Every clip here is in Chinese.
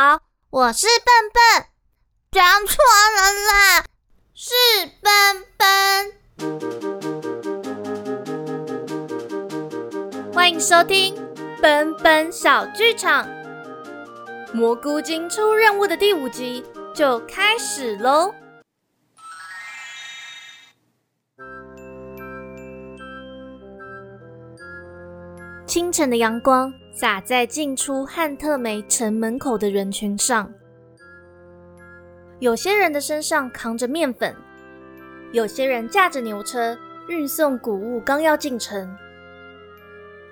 好，我是笨笨，讲错了啦，是笨笨。欢迎收听笨笨小剧场，蘑菇精出任务的第五集就开始喽。清晨的阳光洒在进出汉特梅城门口的人群上，有些人的身上扛着面粉，有些人驾着牛车运送谷物，刚要进城；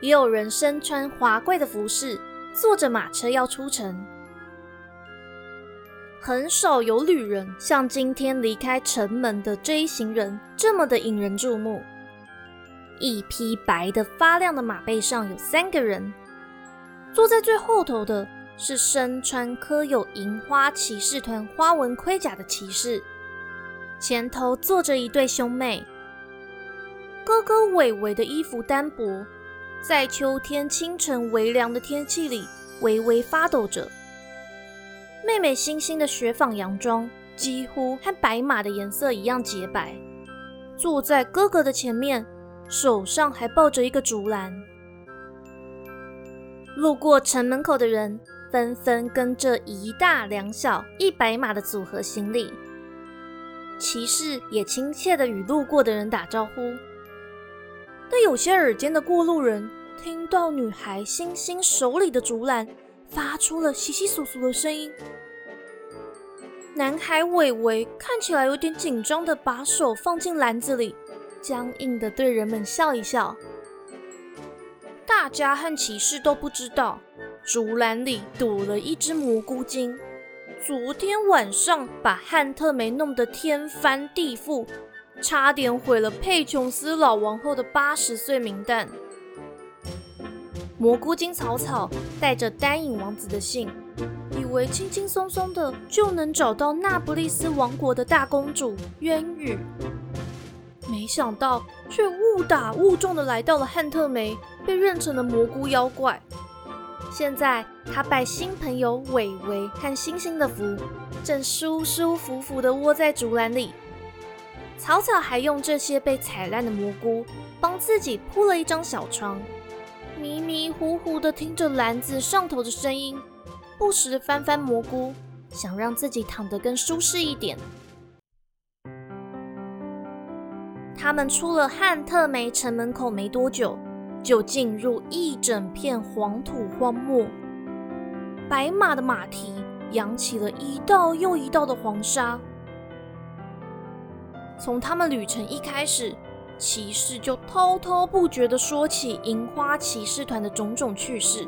也有人身穿华贵的服饰，坐着马车要出城。很少有旅人像今天离开城门的这一行人这么的引人注目。一匹白的发亮的马背上有三个人，坐在最后头的是身穿刻有银花骑士团花纹盔甲的骑士，前头坐着一对兄妹。哥哥伟伟的衣服单薄，在秋天清晨微凉的天气里微微发抖着。妹妹星星的雪纺洋装几乎和白马的颜色一样洁白，坐在哥哥的前面。手上还抱着一个竹篮，路过城门口的人纷纷跟着一大两小一百码的组合行礼。骑士也亲切的与路过的人打招呼。但有些耳尖的过路人听到女孩星星手里的竹篮发出了窸窸窣窣的声音，男孩伟伟看起来有点紧张的把手放进篮子里。僵硬的对人们笑一笑。大家和骑士都不知道，竹篮里躲了一只蘑菇精。昨天晚上把汉特梅弄得天翻地覆，差点毁了佩琼斯老王后的八十岁名单。蘑菇精草草带着丹影王子的信，以为轻轻松松的就能找到那不勒斯王国的大公主渊羽。没想到，却误打误撞的来到了汉特梅，被认成了蘑菇妖怪。现在他拜新朋友伟伟和星星的福，正舒舒服服的窝在竹篮里。草草还用这些被踩烂的蘑菇帮自己铺了一张小床，迷迷糊糊的听着篮子上头的声音，不时翻翻蘑菇，想让自己躺得更舒适一点。他们出了汉特梅城门口没多久，就进入一整片黄土荒漠。白马的马蹄扬起了一道又一道的黄沙。从他们旅程一开始，骑士就滔滔不绝地说起银花骑士团的种种趣事。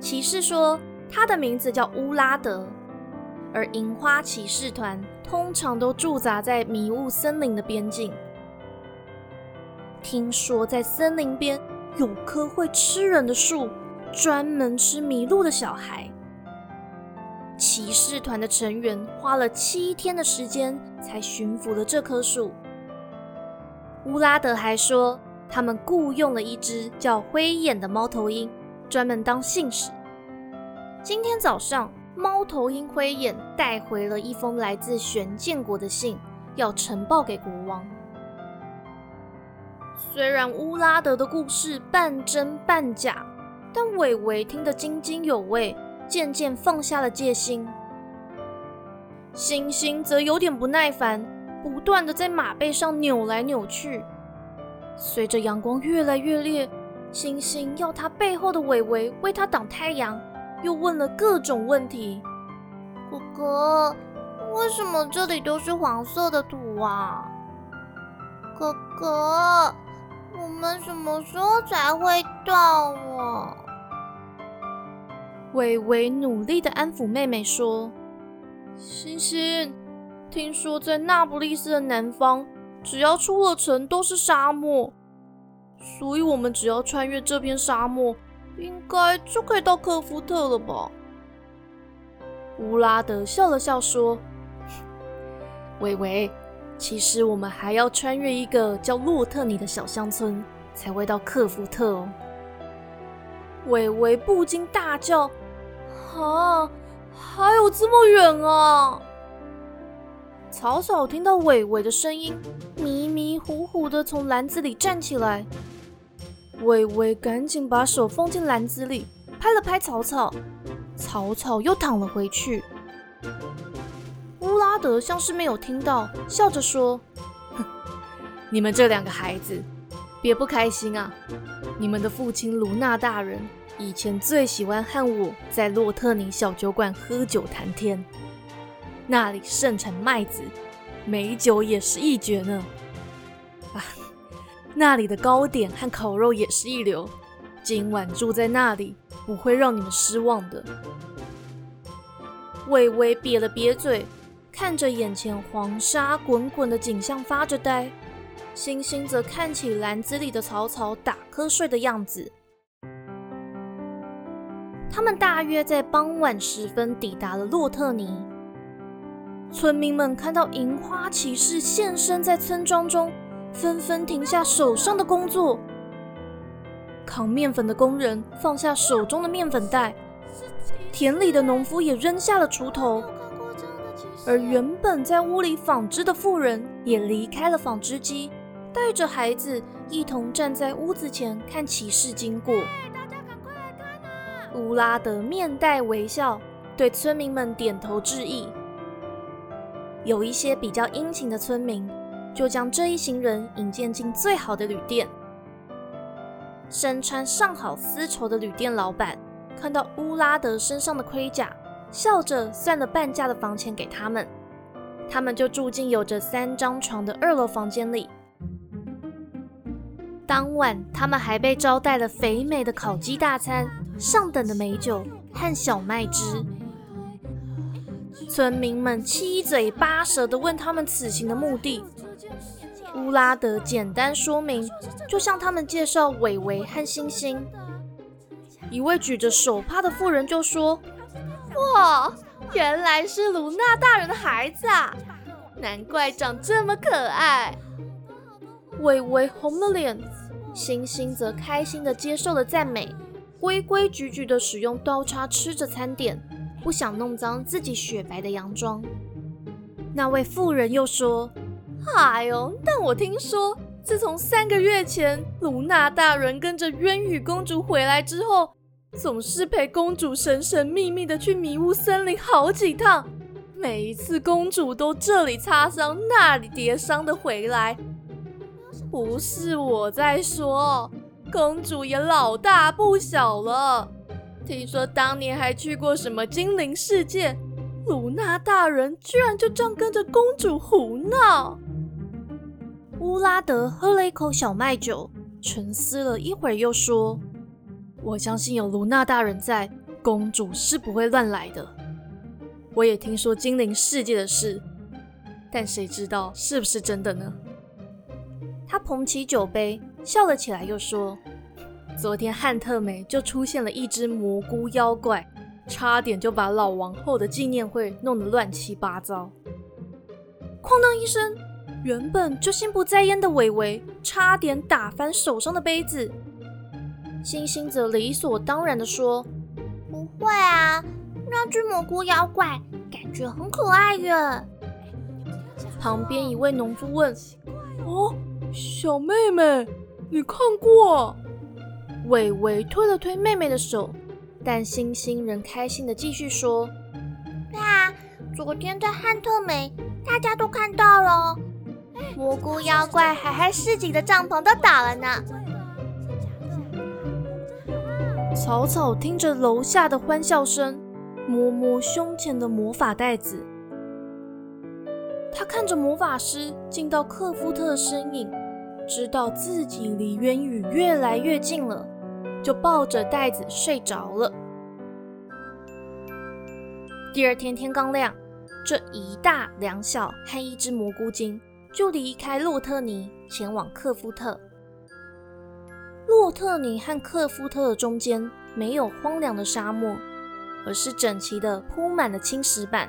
骑士说，他的名字叫乌拉德。而银花骑士团通常都驻扎在迷雾森林的边境。听说在森林边有棵会吃人的树，专门吃迷路的小孩。骑士团的成员花了七天的时间才驯服了这棵树。乌拉德还说，他们雇佣了一只叫灰眼的猫头鹰，专门当信使。今天早上。猫头鹰灰眼带回了一封来自玄剑国的信，要呈报给国王。虽然乌拉德的故事半真半假，但伟伟听得津津有味，渐渐放下了戒心。星星则有点不耐烦，不断的在马背上扭来扭去。随着阳光越来越烈，星星要他背后的伟伟为他挡太阳。又问了各种问题。哥哥，为什么这里都是黄色的土啊？哥哥，我们什么时候才会到啊？伟伟努力的安抚妹妹说：“星星，听说在那不勒斯的南方，只要出了城都是沙漠，所以我们只要穿越这片沙漠。”应该就可以到科夫特了吧？乌拉德笑了笑说：“ 伟伟，其实我们还要穿越一个叫洛特尼的小乡村，才会到克福特哦。”伟伟不禁大叫：“啊，还有这么远啊！草草听到伟伟的声音，迷迷糊糊的从篮子里站起来。伟伟赶紧把手放进篮子里，拍了拍草草，草草又躺了回去。德像是没有听到，笑着说：“你们这两个孩子，别不开心啊！你们的父亲卢纳大人以前最喜欢和我在洛特尼小酒馆喝酒谈天。”那里盛产麦子，美酒也是一绝呢。啊，那里的糕点和烤肉也是一流。今晚住在那里不会让你们失望的。微微瘪了瘪嘴，看着眼前黄沙滚滚的景象发着呆。星星则看起篮子里的草草打瞌睡的样子。他们大约在傍晚时分抵达了洛特尼。村民们看到银花骑士现身在村庄中，纷纷停下手上的工作。扛面粉的工人放下手中的面粉袋，田里的农夫也扔下了锄头，而原本在屋里纺织的妇人也离开了纺织机，带着孩子一同站在屋子前看骑士经过。乌拉德面带微笑，对村民们点头致意。有一些比较殷勤的村民，就将这一行人引荐进最好的旅店。身穿上好丝绸的旅店老板看到乌拉德身上的盔甲，笑着算了半价的房钱给他们。他们就住进有着三张床的二楼房间里。当晚，他们还被招待了肥美的烤鸡大餐、上等的美酒和小麦汁。村民们七嘴八舌地问他们此行的目的。乌拉德简单说明，就向他们介绍伟伟和星星。一位举着手帕的妇人就说：“哇，原来是卢娜大人的孩子啊，难怪长这么可爱。”微微红了脸，星星则开心的接受了赞美，规规矩矩的使用刀叉吃着餐点。不想弄脏自己雪白的洋装。那位妇人又说：“哎呦，但我听说，自从三个月前卢娜大人跟着渊羽公主回来之后，总是陪公主神神秘秘的去迷雾森林好几趟。每一次公主都这里擦伤，那里跌伤的回来。不是我在说，公主也老大不小了。”听说当年还去过什么精灵世界，卢娜大人居然就这样跟着公主胡闹。乌拉德喝了一口小麦酒，沉思了一会儿，又说：“我相信有卢娜大人在，公主是不会乱来的。我也听说精灵世界的事，但谁知道是不是真的呢？”他捧起酒杯，笑了起来，又说。昨天汉特梅就出现了一只蘑菇妖怪，差点就把老王后的纪念会弄得乱七八糟。哐当一声，原本就心不在焉的伟伟差点打翻手上的杯子。星星则理所当然地说：“不会啊，那只蘑菇妖怪感觉很可爱耶。”旁边一位农夫问：“哦，小妹妹，你看过？”伟伟推了推妹妹的手，但星星仍开心的继续说：“对啊，昨天在汉特梅，大家都看到了，蘑菇妖怪还害市井的帐篷都倒了呢。”草草听着楼下的欢笑声，摸摸胸前的魔法袋子，他看着魔法师进到克夫特的身影，知道自己离渊羽越来越近了。就抱着袋子睡着了。第二天天刚亮，这一大两小和一只蘑菇精就离开洛特尼，前往克夫特。洛特尼和克夫特的中间没有荒凉的沙漠，而是整齐的铺满了青石板。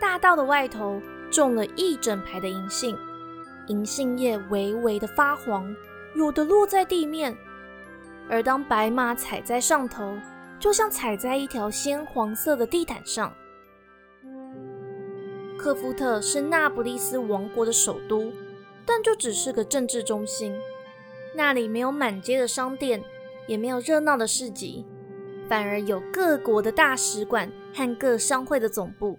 大道的外头种了一整排的银杏，银杏叶微微的发黄，有的落在地面。而当白马踩在上头，就像踩在一条鲜黄色的地毯上。克夫特是那不勒斯王国的首都，但就只是个政治中心。那里没有满街的商店，也没有热闹的市集，反而有各国的大使馆和各商会的总部。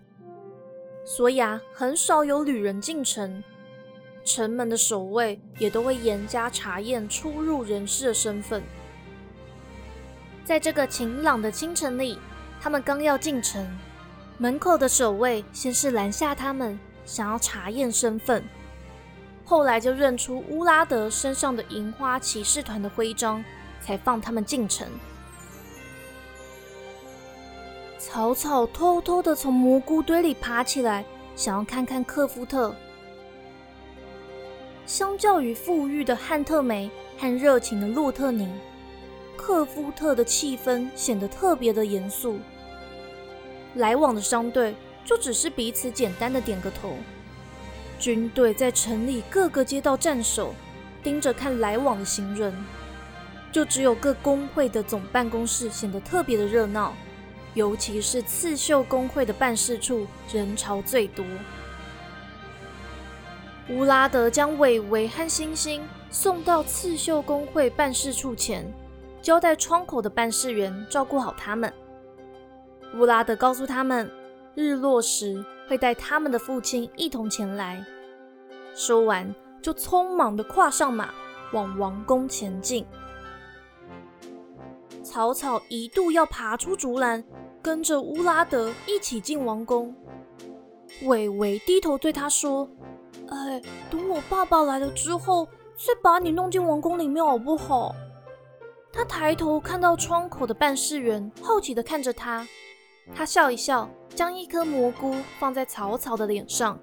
所以啊，很少有旅人进城。城门的守卫也都会严加查验出入人士的身份。在这个晴朗的清晨里，他们刚要进城，门口的守卫先是拦下他们，想要查验身份，后来就认出乌拉德身上的银花骑士团的徽章，才放他们进城。草草偷偷的从蘑菇堆里爬起来，想要看看克夫特。相较于富裕的汉特梅和热情的洛特宁，克夫特的气氛显得特别的严肃。来往的商队就只是彼此简单的点个头，军队在城里各个街道站守，盯着看来往的行人。就只有各工会的总办公室显得特别的热闹，尤其是刺绣工会的办事处人潮最多。乌拉德将伟伟和星星送到刺绣工会办事处前，交代窗口的办事员照顾好他们。乌拉德告诉他们，日落时会带他们的父亲一同前来。说完，就匆忙地跨上马，往王宫前进。草草一度要爬出竹篮，跟着乌拉德一起进王宫。伟伟低头对他说。哎，等我爸爸来了之后，再把你弄进王宫里面好不好？他抬头看到窗口的办事员，好奇地看着他。他笑一笑，将一颗蘑菇放在草草的脸上，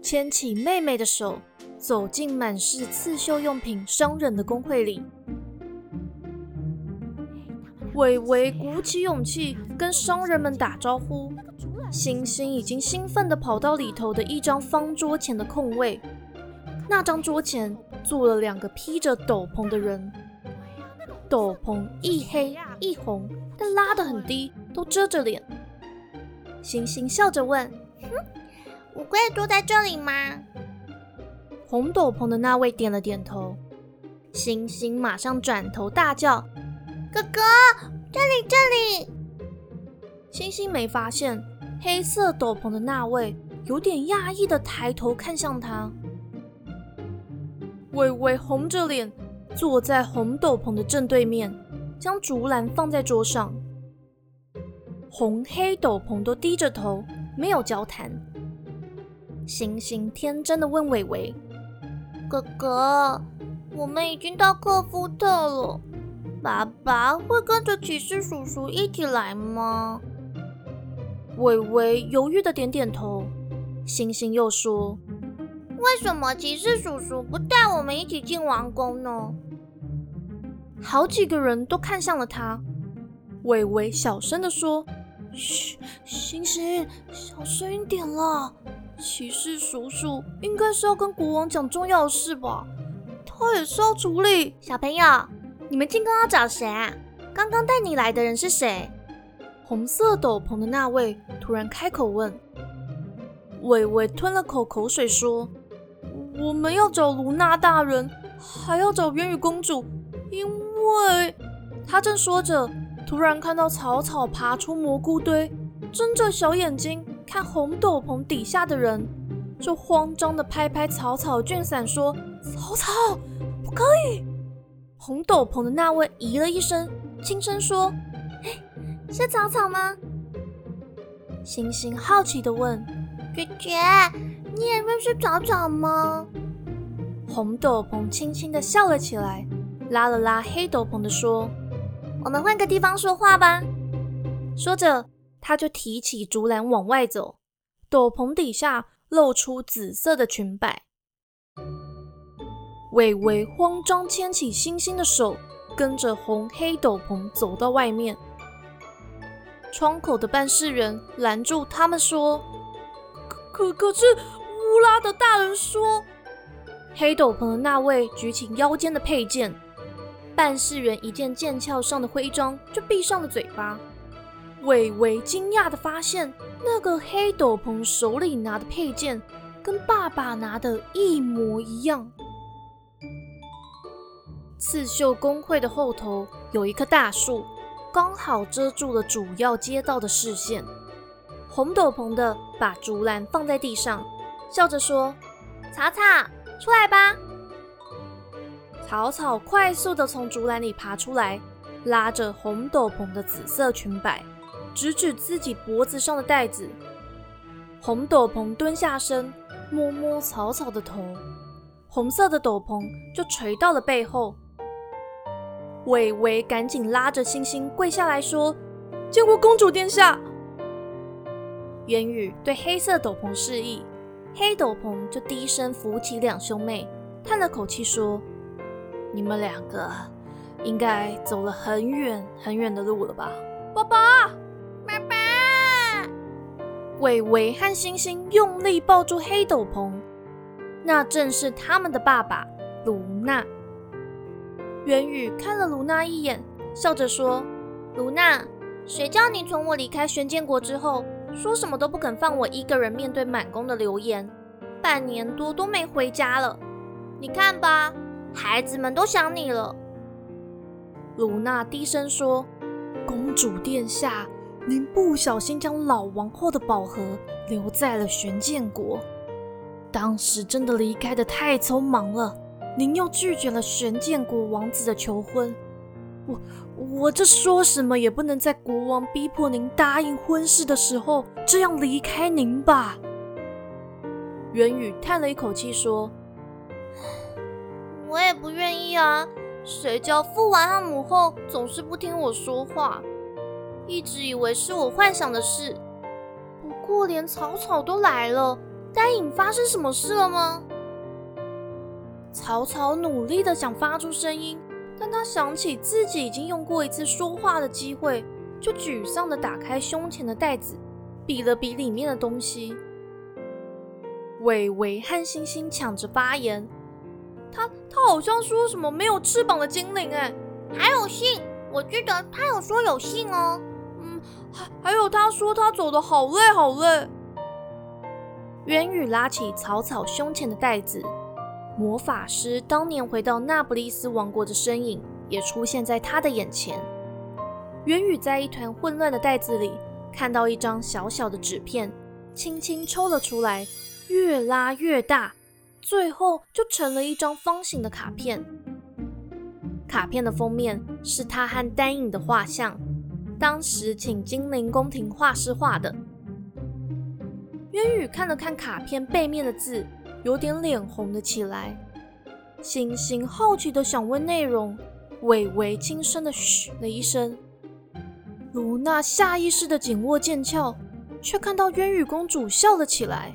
牵起妹妹的手，走进满是刺绣用品商人的工会里。伟伟鼓起勇气跟商人们打招呼。星星已经兴奋地跑到里头的一张方桌前的空位，那张桌前坐了两个披着斗篷的人，斗篷一黑一红，但拉得很低，都遮着脸。星星笑着问：“哼，乌龟住在这里吗？”红斗篷的那位点了点头。星星马上转头大叫：“哥哥，这里，这里！”星星没发现。黑色斗篷的那位有点讶异的抬头看向他，微微红着脸坐在红斗篷的正对面，将竹篮放在桌上。红黑斗篷都低着头，没有交谈。星星天真的问伟伟：“哥哥，我们已经到克夫特了，爸爸会跟着骑士叔叔一起来吗？”伟伟犹豫的点点头，星星又说：“为什么骑士叔叔不带我们一起进王宫呢？”好几个人都看向了他。伟伟小声的说：“嘘，星星，小声一点啦。骑士叔叔应该是要跟国王讲重要的事吧？他也是要处理。小朋友，你们进宫要找谁啊？刚刚带你来的人是谁？”红色斗篷的那位突然开口问：“伟伟吞了口口水说，我们要找卢娜大人，还要找渊羽公主，因为……”他正说着，突然看到草草爬出蘑菇堆，睁着小眼睛看红斗篷底下的人，就慌张的拍拍草草卷伞说：“草草，不可以！”红斗篷的那位咦了一声，轻声说。是草草吗？星星好奇的问：“姐姐，你也认识草草吗？”红斗篷轻轻的笑了起来，拉了拉黑斗篷的说：“我们换个地方说话吧。”说着，他就提起竹篮往外走，斗篷底下露出紫色的裙摆。伟伟慌张牵起星星的手，跟着红黑斗篷走到外面。窗口的办事员拦住他们说：“可可是乌拉的大人说，黑斗篷的那位举起腰间的佩剑，办事员一见剑鞘上的徽章就闭上了嘴巴，伟伟惊讶的发现，那个黑斗篷手里拿的佩剑跟爸爸拿的一模一样。刺绣工会的后头有一棵大树，刚好遮住了主要街道的视线。红斗篷的把竹篮放在地上，笑着说：“查查，出来吧。”草草快速的从竹篮里爬出来，拉着红斗篷的紫色裙摆。指指自己脖子上的带子，红斗篷蹲下身，摸摸草草的头，红色的斗篷就垂到了背后。伟伟赶紧拉着星星跪下来说：“见过公主殿下。”元宇对黑色斗篷示意，黑斗篷就低声扶起两兄妹，叹了口气说：“你们两个应该走了很远很远的路了吧？”爸爸。爸爸伟伟和星星用力抱住黑斗篷，那正是他们的爸爸卢娜。元宇看了卢娜一眼，笑着说：“卢娜，谁叫你从我离开玄剑国之后，说什么都不肯放我一个人面对满宫的流言，半年多都没回家了。你看吧，孩子们都想你了。”卢娜低声说：“公主殿下。”您不小心将老王后的宝盒留在了玄剑国，当时真的离开的太匆忙了。您又拒绝了玄剑国王子的求婚，我我这说什么也不能在国王逼迫您答应婚事的时候这样离开您吧。元宇叹了一口气说：“我也不愿意啊，谁叫父王和母后总是不听我说话。”一直以为是我幻想的事，不过连草草都来了，丹影发生什么事了吗？草草努力的想发出声音，但他想起自己已经用过一次说话的机会，就沮丧的打开胸前的袋子，比了比里面的东西。伟伟和星星抢着发言，他他好像说什么没有翅膀的精灵，哎，还有信，我记得他有说有信哦。嗯还还有，他说他走的好累好累。渊宇拉起草草胸前的袋子，魔法师当年回到那不勒斯王国的身影也出现在他的眼前。渊宇在一团混乱的袋子里看到一张小小的纸片，轻轻抽了出来，越拉越大，最后就成了一张方形的卡片。卡片的封面是他和丹影的画像。当时请精灵宫廷画师画的。渊宇看了看卡片背面的字，有点脸红了起来。星星好奇的想问内容，伟伟轻声的嘘了一声。卢娜下意识的紧握剑鞘，却看到渊羽公主笑了起来，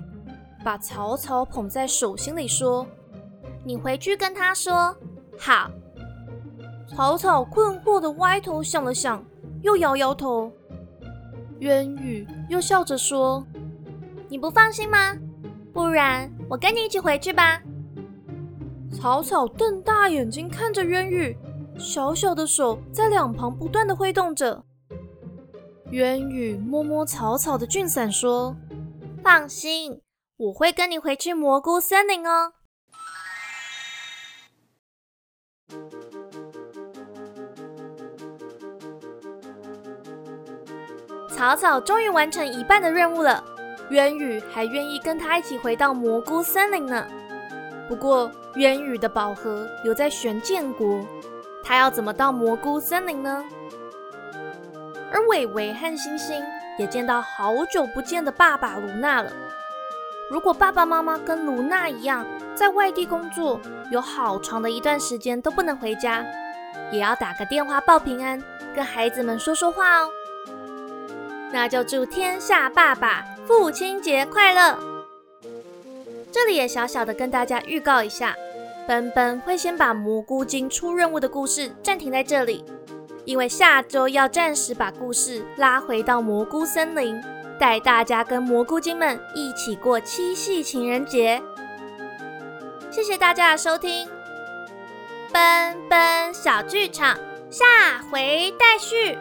把草草捧在手心里说：“你回去跟他说好。”草草困惑的歪头想了想。又摇摇头，渊宇又笑着说：“你不放心吗？不然我跟你一起回去吧。”草草瞪大眼睛看着渊宇，小小的手在两旁不断的挥动着。渊宇摸摸草草的俊伞说：“放心，我会跟你回去蘑菇森林哦。”草草终于完成一半的任务了，渊羽还愿意跟他一起回到蘑菇森林呢。不过渊羽的宝盒留在玄剑国，他要怎么到蘑菇森林呢？而伟伟和星星也见到好久不见的爸爸卢娜了。如果爸爸妈妈跟卢娜一样在外地工作，有好长的一段时间都不能回家，也要打个电话报平安，跟孩子们说说话哦。那就祝天下爸爸父亲节快乐！这里也小小的跟大家预告一下，奔奔会先把蘑菇精出任务的故事暂停在这里，因为下周要暂时把故事拉回到蘑菇森林，带大家跟蘑菇精们一起过七夕情人节。谢谢大家的收听，奔奔小剧场下回待续。